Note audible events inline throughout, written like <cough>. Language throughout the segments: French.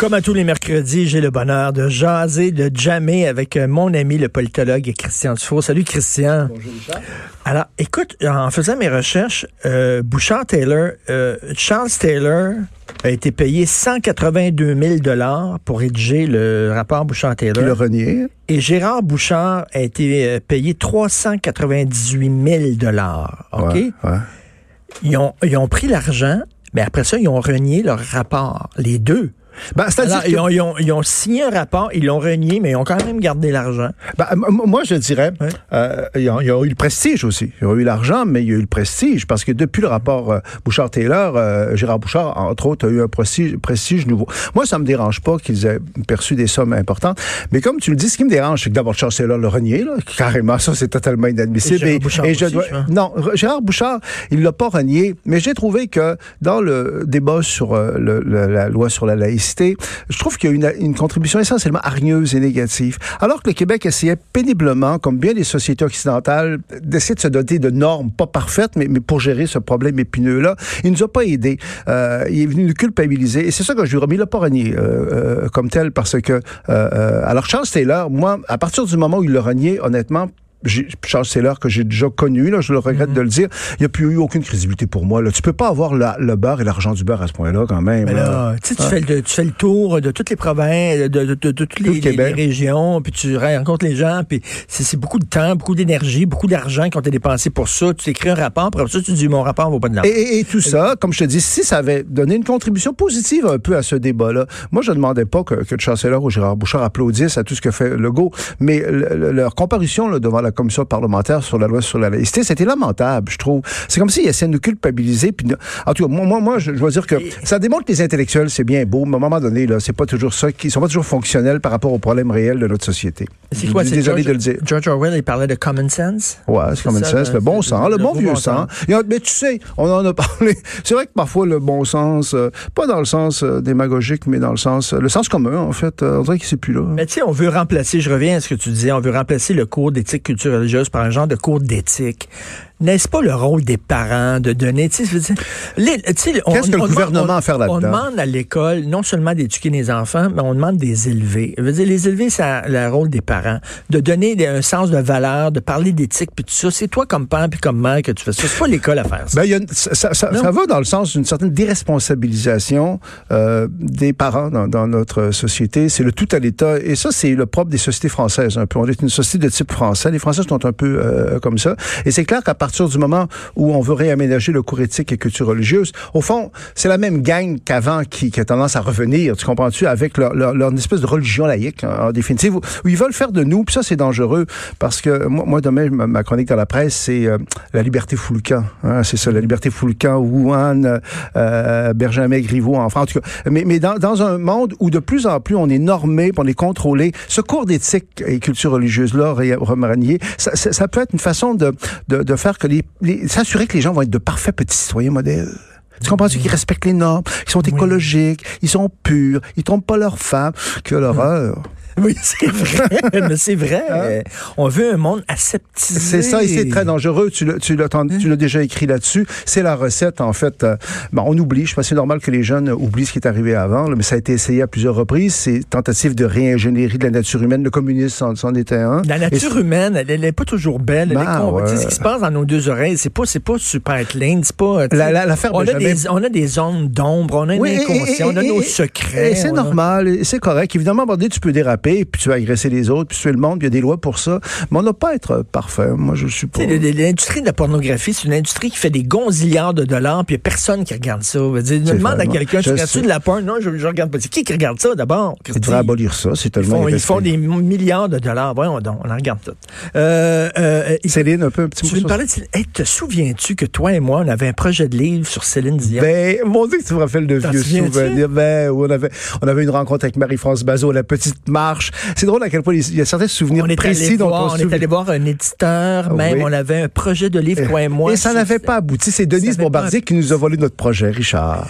Comme à tous les mercredis, j'ai le bonheur de jaser, de jammer avec euh, mon ami le politologue Christian Dufour. Salut Christian. Bonjour Richard. Alors, écoute, en faisant mes recherches, euh, Bouchard Taylor, euh, Charles Taylor a été payé 182 000 dollars pour rédiger le rapport Bouchard Taylor. Le renier. Et Gérard Bouchard a été euh, payé 398 000 dollars. Ok? Ouais, ouais. Ils ont ils ont pris l'argent, mais après ça ils ont renié leur rapport, les deux. Ben, Alors, que- ils, ont, ils ont- ils ont signé un rapport, ils l'ont renié, mais ils ont quand même gardé l'argent. Ben, moi, je dirais, euh, ils, ont, ils ont eu le prestige aussi. Ils ont eu l'argent, mais il y a eu le prestige parce que depuis le rapport euh, Bouchard-Taylor, euh, Gérard Bouchard, entre autres, a eu un prestige, prestige nouveau. Moi, ça me dérange pas qu'ils aient perçu des sommes importantes, mais comme tu le dis, ce qui me dérange, c'est que d'abord Charles Taylor le renié, là, carrément, <laughs> ça c'est totalement inadmissible. Et Gérard Bouchard je dois- non, Gérard Bouchard, il l'a pas renié, mais j'ai trouvé que dans le débat sur euh, le- le- la loi sur la laïcité, je trouve qu'il y a une, une contribution essentiellement hargneuse et négative. Alors que le Québec essayait péniblement, comme bien les sociétés occidentales, d'essayer de se doter de normes pas parfaites, mais, pour gérer ce problème épineux-là, il nous a pas aidés. Euh, il est venu nous culpabiliser. Et c'est ça que je lui l'a pas renié euh, euh, comme tel parce que... euh, euh, alors Charles Taylor, moi, à partir du moment où il l'a renié, honnêtement, Charles Taylor que j'ai déjà connu, là, je le regrette Mhm. de le dire, il n'y a plus eu aucune crédibilité pour moi. Là. Tu peux pas avoir la- le beurre et l'argent du beurre à ce point-là quand même. Mais là. tu fais le, tu fais le tour de toutes les provinces, de, de- de- de toutes Tout les, régions, puis tu rencontres les gens, puis c'est beaucoup de temps, beaucoup d'énergie, beaucoup d'argent qui ont été dépensés pour ça. Tu écris un rapport, puis après ça, tu dis, mon rapport vaut pas de l'argent. Et, et- et tout ça, comme je te dis, si ça avait donné une contribution positive un peu à ce débat-là, moi je ne demandais pas que, que ou Gérard Bouchard applaudissent à tout ce que fait Legault, mais le- le- leur comparution là, devant la commission parlementaire sur la loi sur la laïcité, c'était lamentable, je trouve. C'est comme s'ils essaient de nous culpabiliser. Puis, en tout cas, moi, moi, moi je, je dois dire que ça démontre que les intellectuels, c'est bien beau, mais à un moment donné, là, c'est pas toujours ça, qui sont pas toujours fonctionnels par rapport aux problèmes réels de notre société. C'est Je quoi, suis c'est désolé George, de le dire. George Orwell, il parlait de common sense? Ouais, c'est common ça, sense, le- le bon sens, le, le bon vieux bon sens. mais tu sais, on en a <laughs> parlé. C'est vrai que parfois le bon sens, euh, pas dans le sens euh, démagogique, mais dans le sens, euh, le sens commun, en fait, euh, on dirait qu'il c'est plus là. Mais tu sais, on veut remplacer, je reviens à ce que tu disais, on veut remplacer le cours d'éthique par un genre de cours d'éthique. N'est-ce pas le rôle des parents de donner, tu sais, Qu'est-ce que le on demande- gouvernement on- à faire là-dedans? On demande à l'école non seulement d'éduquer les enfants, mais on demande des élever. Je veux dire, les élever, c'est le rôle des parents. De donner un sens de valeur, de parler d'éthique, puis tout ça. C'est toi comme père puis comme mère que tu fais ça. C'est pas l'école à faire ça. Ben, y a une- ça, va dans le sens d'une certaine déresponsabilisation euh, des parents dans, dans notre société. C'est le tout à l'État. Et ça, c'est le propre des sociétés françaises un peu. On est une société de type français. Les Français sont un peu euh, comme ça. Et c'est clair qu'à partir du moment où on veut réaménager le cours éthique et culture religieuse, au fond, c'est la même gang qu'avant qui, qui a tendance à revenir, tu comprends-tu, avec leur, leur, leur espèce de religion laïque, hein, en définitive, où, ils veulent faire de nous, puis ça, c'est dangereux, parce que moi, moi demain, ma, chronique dans la presse, c'est euh, la liberté foulcan. Hein, c'est ça, la liberté foulcan, Wuhan, euh, Benjamin Griveaux en France. En tout cas, mais, mais dans, dans un monde où de plus en plus on est normé, on est contrôlé, ce cours d'éthique et culture religieuse-là, remanié, ça, ça, peut être une façon de, de faire que les, les s'assurer que les gens vont être de parfaits petits citoyens modèles. Tu comprends-tu qu'ils respectent les normes, qu'ils sont écologiques, ils sont purs, ils trompent pas leurs femmes. Que l'horreur. <laughs> Oui, c'est vrai. mais c'est vrai. On veut un monde aseptisé. Hein? C'est ça, et c'est très dangereux. Tu l'as, tu l'as, entendu- tu l'as déjà écrit là-dessus. C'est la recette, en fait. euh, on oublie. Je pense que c'est normal que les jeunes oublient ce qui est arrivé avant, là, mais ça a été essayé à plusieurs reprises. Ces tentatives de réingénierie de la nature humaine. Le communisme c'en, était un. La Et nature humaine, elle, elle est pas toujours belle. Elle est Ben, con- ouais. Tu sais, ce qui se passe dans nos deux oreilles, c'est pas, c'est pas super clean, c'est pas. La- la- on, a des, on a des zones d'ombre, on a Oui, inconscient, et- on a nos et- secrets. Et c'est a- normal, c'est correct. Évidemment, à un moment donné, tu peux déraper. Frapper, puis tu vas agresser les autres, puis tuer le monde, puis il y a des lois pour ça. Mais on n'a pas à être parfait. Moi, je suis pas... L'industrie de la pornographie, c'est une industrie qui fait des gonzillards de dollars, puis il n'y a personne qui regarde ça. Je demande à quelqu'un, je tu regardes-tu de la porn? Non, je, je regarde pas. C'est qui qui regarde ça d'abord? Tu devrais abolir ça, c'est Ils tellement font, ils font des milliards de dollars. Voyons donc, on en regarde tout. Euh, euh, Céline, un peu, un petit tu mot veux me parler de Céline? Hey, te souviens-tu que toi et moi, on avait un projet de livre sur Céline Dion? Ben, mon Dieu, tu me rappelles de vieux souvenirs. Ben, on avait, on avait une rencontre avec Marie-France Bazot, la petite marche. C'est drôle à quel point il y a certains souvenirs on précis dont voir, on on est allé voir un éditeur, même Oui. on avait un projet de livre, toi et moi. Et ça n'avait pas abouti. C'est Denise Bombardier pas- qui nous a volé notre projet, Richard.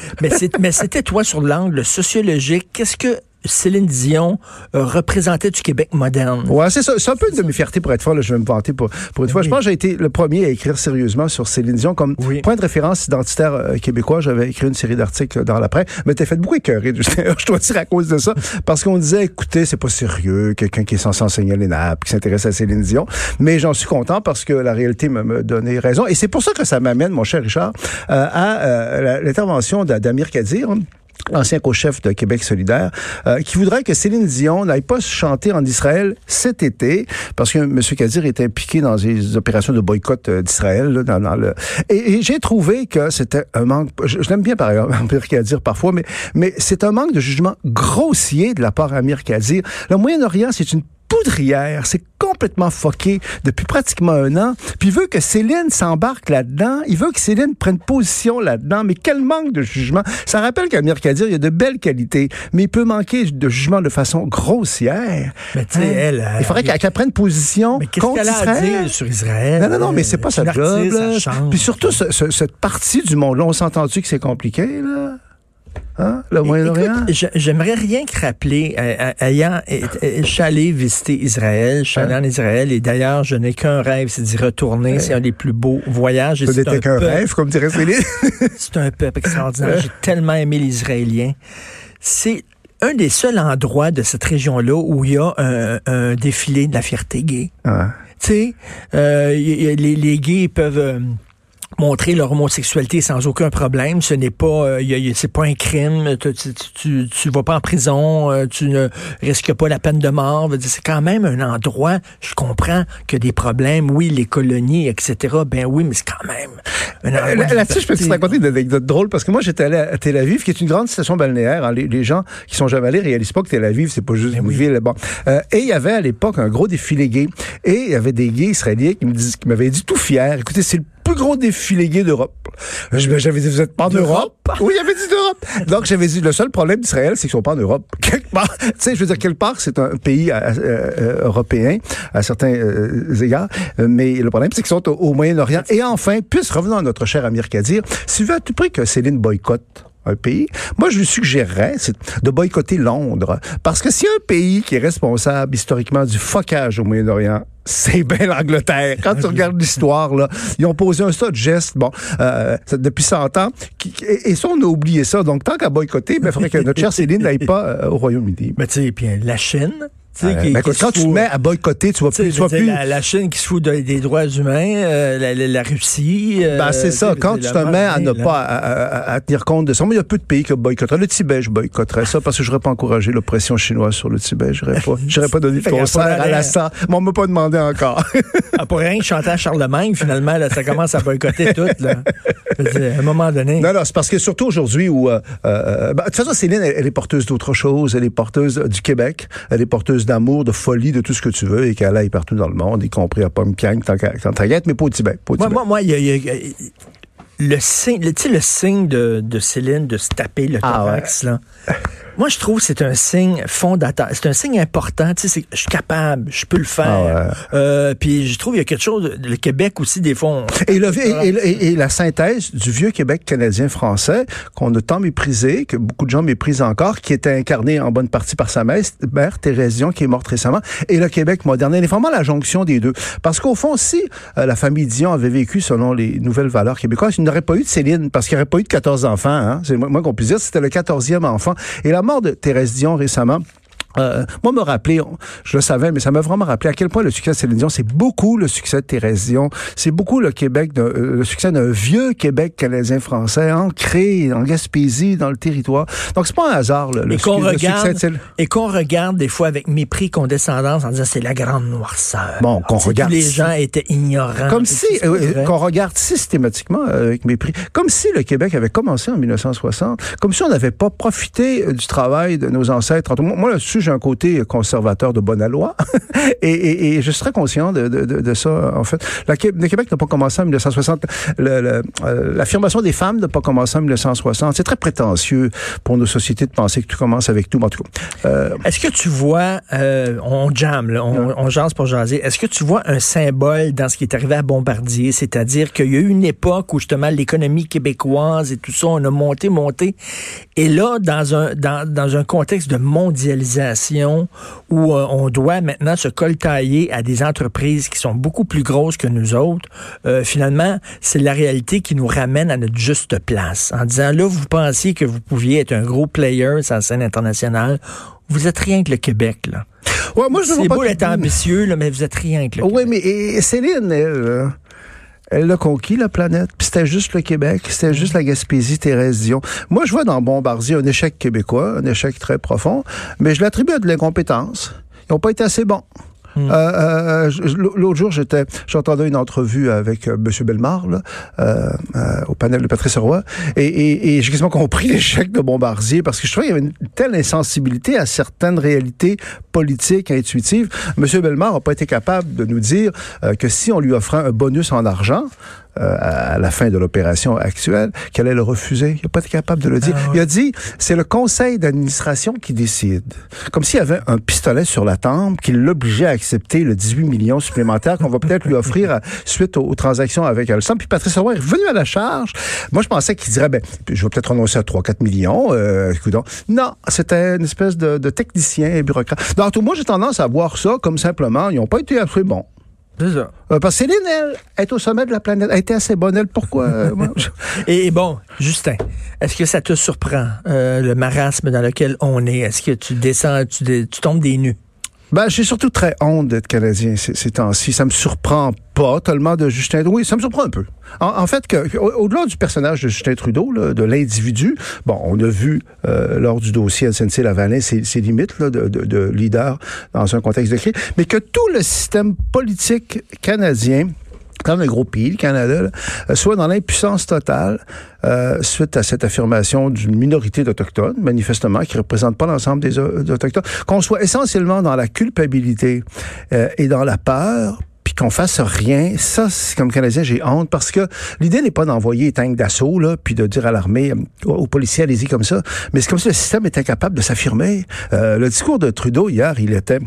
Mais c'était toi sur l'angle sociologique. Qu'est-ce que Céline Dion euh, représentait du Québec moderne? Ouais, c'est ça. C'est un peu une de mes fiertés pour être fort. Là, je vais me vanter pour, pour une fois. Je pense que j'ai été le premier à écrire sérieusement sur Céline Dion comme Oui. point de référence identitaire euh, québécois. J'avais écrit une série d'articles dans l'après. Mais t'as fait beaucoup écœurer, <laughs> je dois dire à cause de ça. Parce qu'on disait, écoutez, c'est pas sérieux, quelqu'un qui est censé enseigner les nappes, qui s'intéresse à Céline Dion. Mais j'en suis content parce que la réalité me, me donnait raison. Et c'est pour ça que ça m'amène, mon cher Richard, euh, à euh, la- l'intervention d'A- d'Amir Kadir ancien co-chef de Québec solidaire, euh, qui voudrait que Céline Dion n'aille pas chanter en Israël cet été, parce que M. Kadir est impliqué dans des opérations de boycott euh, d'Israël. Dans, le... Et, j'ai trouvé que c'était un manque... Je, je l'aime bien, par <laughs> Amir Kadir, parfois, mais, mais c'est un manque de jugement grossier de la part d'Amir Kadir. Le Moyen-Orient, c'est une poudrière, c'est complètement foqué depuis pratiquement un an. Puis il veut que Céline s'embarque là-dedans. Il veut que Céline prenne position là-dedans. Mais quel manque de jugement. Ça rappelle qu'Amir Kadir, il a de belles qualités, mais il peut manquer de jugement de façon grossière. Mais tu sais, Hein? elle, elle- Il faudrait qu'elle prenne position Mais contre qu'elle a à Israël. dire sur Israël? Non, non, non, mais c'est pas sa job. Puis surtout, ce- ce- cette partie du monde-là, on s'est entendu que c'est compliqué, là? Hein? Le Moyen-Orient? J'aimerais rien que rappeler, euh, euh, ayant, euh, allé visiter Israël, je Hein? en Israël, et d'ailleurs, je n'ai qu'un rêve, c'est d'y retourner. C'est un des plus beaux voyages. Ce n'était qu'un rêve, comme dirait Céline. <laughs> C'est un peuple extraordinaire. J'ai tellement aimé les Israéliens. C'est un des seuls endroits de cette région-là où il y a un, un défilé de la fierté gay. Tu sais, euh, les, les gays peuvent montrer leur homosexualité sans aucun problème. Ce n'est pas, euh, c'est pas un crime. Tu, tu, tu, tu vas pas en prison. euh, tu ne risques pas la peine de mort. C'est quand même un endroit. Je comprends qu'il y a des problèmes. Oui, les colonies, etc. Ben oui, mais c'est quand même un endroit. Euh, Là- de Là-dessus, je peux te raconter une anecdote drôle parce que moi, j'étais allé à Tel Aviv, qui est une grande station balnéaire. hein. Les, les gens qui sont jamais allés réalisent pas que Tel Aviv, c'est pas juste Ben une oui. ville. Bon. Euh, et il y avait à l'époque un gros défilé gay. Et il y avait des gays israéliens qui me disent, qui m'avaient dit tout fier. Écoutez, c'est le plus gros défilé gay d'Europe. J'avais dit, vous êtes pas en Europe? Oui, il avait dit d'Europe. Donc, j'avais dit, le seul problème d'Israël, c'est qu'ils sont pas en Europe. <laughs> Quelque part, tu sais, je veux dire, quelque part, c'est un pays euh, euh, européen à certains euh, égards. Mais le problème, c'est qu'ils sont au, au Moyen-Orient. Et enfin, puisse revenons à notre cher Amir Kadir, s'il veut à tout prix que Céline boycotte un pays, moi, je lui suggérerais de boycotter Londres. Parce que s'il y a un pays qui est responsable historiquement du focage au Moyen-Orient, c'est bien l'Angleterre. Quand tu regardes l'histoire, là, ils ont posé un tas de gestes, bon, euh, depuis 100 ans, qui- et, et ça, on a oublié ça. Donc, tant qu'à boycotter, il faudrait que notre chère Céline n'aille pas euh, au Royaume-Uni. Mais tu sais, puis la Chine, qui- ben, qui quand tu te mets à boycotter, tu vas plus... Tu vas plus la, la Chine qui se fout de- des droits humains, euh, la, la- la Russie. euh, Ben, c'est ça. Quand tu te mets à ne pas à, à- à tenir compte de ça, moi, il y a peu de pays qui boycotteraient. Le Tibet, je boycotterais ça parce que je n'aurais pas encouragé l'oppression chinoise sur le Tibet. Je n'aurais pas, j'aurais pas donné de <laughs> concert à la sang. Mais on m'a pas demandé encore. Ah, pour rien que chanter à Charlemagne, finalement, là, ça commence à boycotter <laughs> tout. Là. Dire, à un moment donné. non, non, c'est parce que surtout aujourd'hui où, euh, euh, ben, de toute façon, Céline, elle, elle est porteuse d'autre chose. Elle est porteuse du Québec. Elle est porteuse d'amour, de folie, de tout ce que tu veux et qu'elle aille partout dans le monde, y compris à être, mais pas au Tibet. Pas au Moi, Tibet. moi, moi, il y a, il y a- il y a- le signe, le- tu sais, le signe de, de Céline de se taper le Ah, thorax, là. <laughs> Moi, je trouve que c'est un signe fondateur. C'est un signe important. Tu sais, c'est- je suis capable, je peux le faire. Ah ouais. Euh, puis je trouve qu'il y a quelque chose. Le Québec aussi, des fois, on- Et, le, et, et- et la synthèse du vieux Québec canadien-français qu'on a tant méprisé, que beaucoup de gens méprisent encore, qui était incarné en bonne partie par sa mère, mère Thérèse Dion, qui est morte récemment, et le Québec moderne. Elle est vraiment la jonction des deux. Parce qu'au fond, si euh, la famille Dion avait vécu selon les nouvelles valeurs québécoises, il n'aurait pas eu de Céline, parce qu'il n'y aurait pas eu de 14 enfants. Hein? C'est moins qu'on puisse dire. C'était le 14e enfant. Et la de Thérèse Dion récemment, Euh, moi, me rappeler, je le savais, mais ça m'a vraiment rappelé à quel point le succès de Céline Dion, c'est beaucoup le succès de Thérèse Dion, c'est beaucoup le Québec, de, euh, le succès d'un vieux Québec canadien-français ancré en Gaspésie, dans le territoire. Donc, c'est pas un hasard, le, et qu'on le regarde, succès de Et qu'on regarde des fois avec mépris, condescendance, en disant c'est la grande noirceur. Bon, qu'on regarde. Les gens étaient ignorants. Comme si, euh, qu'on regarde systématiquement euh, avec mépris, comme si le Québec avait commencé en 1960, comme si on n'avait pas profité du travail de nos ancêtres. Moi, moi, là-dessus, j'ai un côté conservateur de bonne loi, <laughs> et, et, et je serais conscient de, de, de, de ça, en fait. La, le Québec n'a pas commencé en 1960. Le- le- euh, L'affirmation des femmes n'a pas commencé en 1960. C'est très prétentieux pour nos sociétés de penser que tout commence avec tout. En tout cas, euh, Est-ce que tu vois, euh, on jamme, là, on, on jase pour jaser, est-ce que tu vois un symbole dans ce qui est arrivé à Bombardier? C'est-à-dire qu'il y a eu une époque où justement l'économie québécoise et tout ça, on a monté, monté. Et là, dans un, dans, dans un contexte de mondialisation où euh, on doit maintenant se coltailler à des entreprises qui sont beaucoup plus grosses que nous autres, euh, finalement, c'est la réalité qui nous ramène à notre juste place. En disant, là, vous pensiez que vous pouviez être un gros player sur la scène internationale. Vous êtes rien que le Québec, là. ouais, moi, je ne C'est beau d'être ambitieux, là, mais vous êtes rien que le Oui, Québec. mais et Céline, elle, euh, elle l'a conquis, la planète. Puis c'était juste le Québec, c'était juste la Gaspésie, Thérèse Dion. Moi, je vois dans Bombardier un échec québécois, un échec très profond, mais je l'attribue à de l'incompétence. Ils n'ont pas été assez bons. Hmm. Euh, euh, L'autre jour, j'étais, j'entendais une entrevue avec euh, M. Bellemare, là, euh, euh, au panel de Patrice Roy, et, et, et j'ai quasiment compris <laughs> l'échec de Bombardier parce que je trouvais qu'il y avait une telle insensibilité à certaines réalités politiques intuitives. M. Bellemare n'a pas été capable de nous dire euh, que si on lui offrait un bonus en argent, euh, à la fin de l'opération actuelle, qu'elle allait le refuser. Il n'a pas été capable de le dire. Ah ouais. Il a dit, c'est le conseil d'administration qui décide. Comme s'il y avait un pistolet sur la tempe qui l'obligeait à accepter le 18 millions supplémentaires qu'on va peut-être lui offrir à- suite aux, aux transactions avec Alstom. Puis Patrice Roy est revenu à la charge. Moi, je pensais qu'il dirait, ben, je vais peut-être renoncer à 3-4 millions. Euh, coudonc. non, c'était une espèce de, de technicien et bureaucrate. Donc, moi, j'ai tendance à voir ça comme simplement, ils n'ont pas été assez bons. C'est ça. Euh, parce que Céline, elle, est au sommet de la planète. Elle était assez bonne, elle. Pourquoi? euh, moi, je- <laughs> Et, bon, Justin, est-ce que ça te surprend, euh, le marasme dans lequel on est? Est-ce que tu descends, tu, tu tombes des nues? Ben, j'ai surtout très honte d'être Canadien ces, temps-ci. Ça me surprend pas tellement de Justin Trudeau. Oui, ça me surprend un peu. En, fait, au-delà du personnage de Justin Trudeau, là, de l'individu, bon, on a vu euh, lors du dossier SNC-Lavalin ses, ses limites là, de leader dans un contexte de crise, mais que tout le système politique canadien quand un gros pays, le Canada, euh, soit dans l'impuissance totale euh, suite à cette affirmation d'une minorité d'Autochtones, manifestement, qui ne représente pas l'ensemble des Autochtones, qu'on soit essentiellement dans la culpabilité euh, et dans la peur, puis qu'on fasse rien, ça, comme Canadien, j'ai honte, parce que l'idée n'est pas d'envoyer les tanks d'assaut, là, puis de dire à l'armée, euh, aux, policiers, allez-y comme ça, mais c'est comme si le système est incapable de s'affirmer. Euh, le discours de Trudeau hier, il était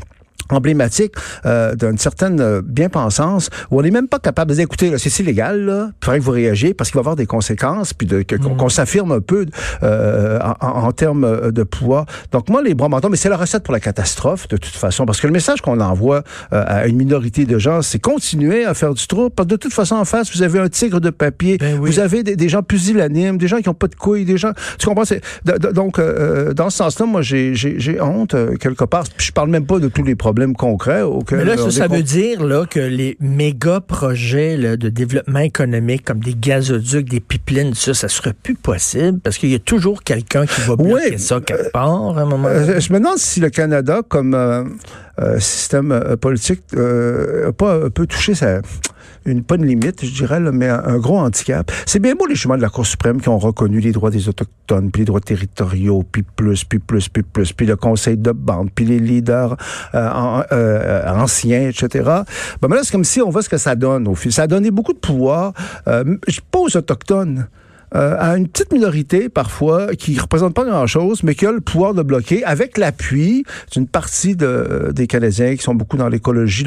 emblématique euh, d'une certaine euh, bien-pensance où on n'est même pas capable de dire écoutez c'est illégal là, il faudrait que vous réagiez parce qu'il va y avoir des conséquences puis de, que- qu'on s'affirme un peu euh, en, en- termes euh, de pouvoir. Donc moi les bras mentons, mais c'est la recette pour la catastrophe de toute façon parce que le message qu'on envoie euh, à une minorité de gens, c'est continuer à faire du trou parce que de toute façon en face vous avez un tigre de papier, Ben oui. vous avez des, des gens pusillanimes, des gens qui ont pas de couilles, des gens tu comprends c'est de- de- donc euh, dans ce sens-là moi j'ai j'ai j'ai honte euh, quelque part je parle même pas de tous les problèmes concrets auxquels Mais là, ça, veut dire là, que les méga projets là, de développement économique, comme des gazoducs, des pipelines, ça, ça serait plus possible? Parce qu'il y a toujours quelqu'un qui va bloquer Oui. ça quelque part à un moment donné. Euh, je me demande si le Canada, comme euh, euh, système euh, politique, euh, a pas un peu touché sa, une, pas une limite, je dirais, là, mais un, gros handicap. C'est bien beau les chemins de la Cour suprême qui ont reconnu les droits des Autochtones, puis les droits territoriaux, puis plus, puis plus, puis plus, puis le conseil de bande, puis les leaders euh, euh, anciens, etc. Ben, mais là, c'est comme si on voit ce que ça donne au fil. Ça a donné beaucoup de pouvoir, euh, pas aux Autochtones, euh, à une petite minorité parfois qui représente pas grand-chose, mais qui a le pouvoir de bloquer avec l'appui d'une partie de, des Canadiens qui sont beaucoup dans l'écologie.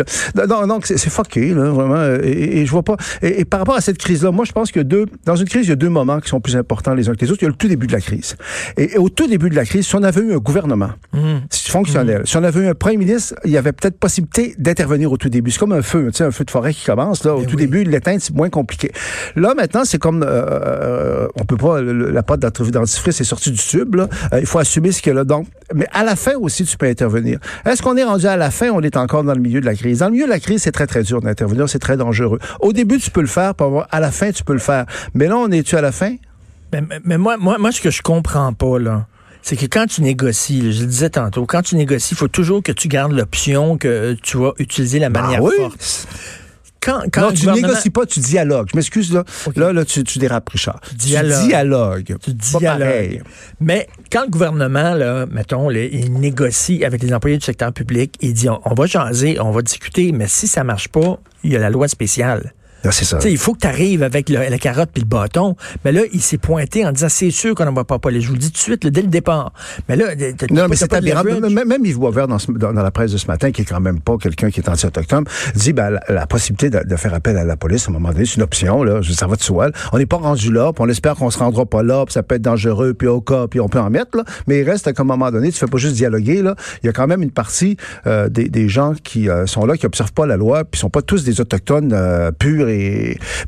Non, donc c'est fucké, là, vraiment. euh, Et, et je vois pas. Et, et par rapport à cette crise-là, moi, je pense que deux, dans une crise, il y a deux moments qui sont plus importants les uns que les autres. Il y a le tout début de la crise. Et, et au tout début de la crise, si on avait eu un gouvernement Hum. fonctionnel, si on avait eu un premier ministre, il y avait peut-être possibilité d'intervenir au tout début. C'est comme un feu, tu sais, un feu de forêt qui commence. Là, au Ben tout oui. début, l'éteindre, c'est moins compliqué. Là, maintenant, c'est comme euh, euh, on peut pas, le- la pâte dentifrice est sortie du tube, là. Euh, il faut assumer ce qu'il y a là. Donc, mais à la fin aussi, tu peux intervenir. Est-ce qu'on est rendu à la fin? On est encore dans le milieu de la crise. Dans le milieu de la crise, c'est très, très dur d'intervenir. C'est très dangereux. Au début, tu peux le faire, puis à la fin, tu peux le faire. Mais là, on est-tu à la fin? Mais, moi, moi, moi, ce que je comprends pas, là, c'est que quand tu négocies, je le disais tantôt, quand tu négocies, il faut toujours que tu gardes l'option que tu vas utiliser la manière Ah oui. forte. Quand, quand non, tu gouvernement- négocies pas, tu dialogues. Je m'excuse, là. Là, là, tu, tu dérapes, Richard. Dialogue. Tu dialogues. Tu dialogues. Mais quand le gouvernement, là, mettons, là, il négocie avec les employés du secteur public, il dit on, on va jaser, on va discuter, mais si ça marche pas, il y a la loi spéciale. C'est ça. Tu sais, il faut que tu arrives avec le- la carotte puis le bâton. Mais là, il s'est pointé en disant c'est sûr qu'on n'en va pas parler. Je vous le dis tout de suite, là, dès le départ. Mais là, Non, mais c'est aberrant. Même, même Yves Boisvert, dans, ce- dans, dans la presse de ce matin, qui est quand même pas quelqu'un qui est anti-autochtone, dit ben, la, la possibilité de, de faire appel à la police, à un moment donné, c'est une option. Là, ça va de soi. là. On n'est pas rendu là, puis on espère qu'on se rendra pas là, puis ça peut être dangereux, puis au cas, puis on peut en mettre. Là. Mais il reste qu'à un moment donné, tu fais pas juste dialoguer. Là. Il y a quand même une partie euh, des, des gens qui euh, sont là, qui observent pas la loi, puis sont pas tous des autochtones euh, purs et...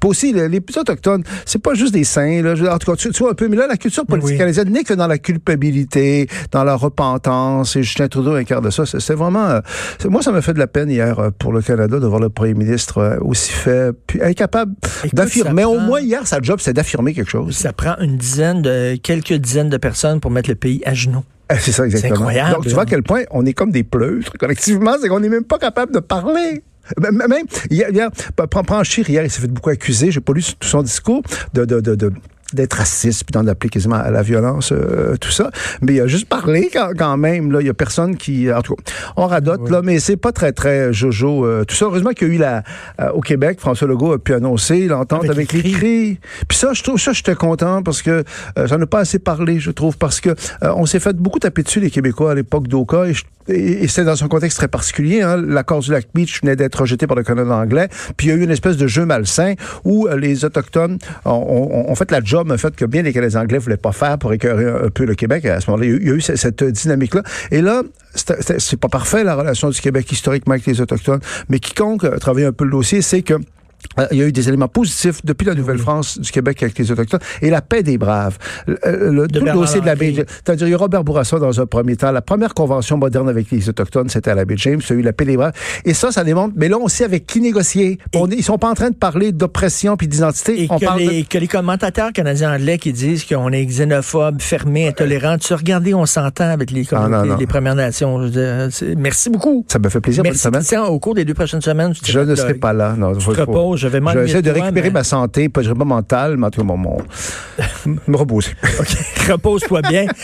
Puis aussi, les, les autochtones, c'est pas juste des saints. Là. En tout cas, tu, tu vois un peu, mais là, la culture politique Oui. canadienne n'est que dans la culpabilité, dans la repentance, et Justin Trudeau incarne ça. C'est c'est vraiment... euh, c'est- moi, ça m'a fait de la peine hier euh, pour le Canada de voir le premier ministre euh, aussi fait, puis incapable d'affirmer. ça Au moins, hier, sa job, c'est d'affirmer quelque chose. Ça prend une dizaine de quelques dizaines de personnes pour mettre le pays à genoux. <laughs> C'est ça, exactement. incroyable, Donc, tu vois à là. quel point on est comme des pleutres, collectivement, c'est qu'on n'est même pas capable de parler. Ben, Même, hier, hier prends, Chir, hier, il s'est fait beaucoup accuser, j'ai pas lu tout son discours, de, de, de, de- d'être raciste, puis d'en appeler quasiment à la violence, euh, tout ça. Mais il a juste parlé quand, quand même. Là, il y a personne qui, en tout cas, on radote là, mais c'est pas très très jojo. euh, tout ça. Heureusement qu'il y a eu la, euh, au Québec, François Legault a pu annoncer l'entente Avec avec, les cris. Puis ça, je trouve ça, j'étais content parce que j'en ai pas assez parlé, je trouve, parce que on s'est fait beaucoup taper dessus les Québécois à l'époque d'Oka et, je- et, c'était dans un contexte très particulier. Hein. L'accord du lac Beach venait d'être rejeté par le Canada anglais, puis il y a eu une espèce de jeu malsain où euh, les autochtones ont, fait la job, en fait, que bien les Canadiens anglais voulaient pas faire pour écœurer un, peu le Québec. À ce moment-là, il y a eu, cette, cette dynamique-là. Et là, c'est pas parfait la relation du Québec historiquement avec les autochtones, mais quiconque a travaillé un peu le dossier, c'est que euh, il y a eu des éléments positifs depuis la Nouvelle-France du Québec avec les Autochtones et la paix des braves. Le, euh, le- tout le dossier de la baie C'est-à-dire, il y a Robert Bourassa dans un premier temps. La première convention moderne avec les Autochtones, c'était à la baie James. Il y a eu la paix des braves. Et ça, ça démontre. Mais là, on sait avec qui négocier. On est- ils sont pas en train de parler d'oppression puis d'identité. Et On que parle de- les, que les commentateurs canadiens anglais qui disent qu'on est xénophobe, fermé, intolérant, tu regardez, on s'entend avec les, Ah, non, communautés- non. les Premières Nations. Dire, merci beaucoup. Ça me fait plaisir pour Merci, cette semaine. Christian. Au cours des deux prochaines semaines, tu Je ne serai pas là. Non, Reposes, je vais m'ennuyer essayer de toi, récupérer mais- ma santé, pas je pas mentale, mais en tout cas, mon, mon- <laughs> me reposer. OK, repose-toi bien.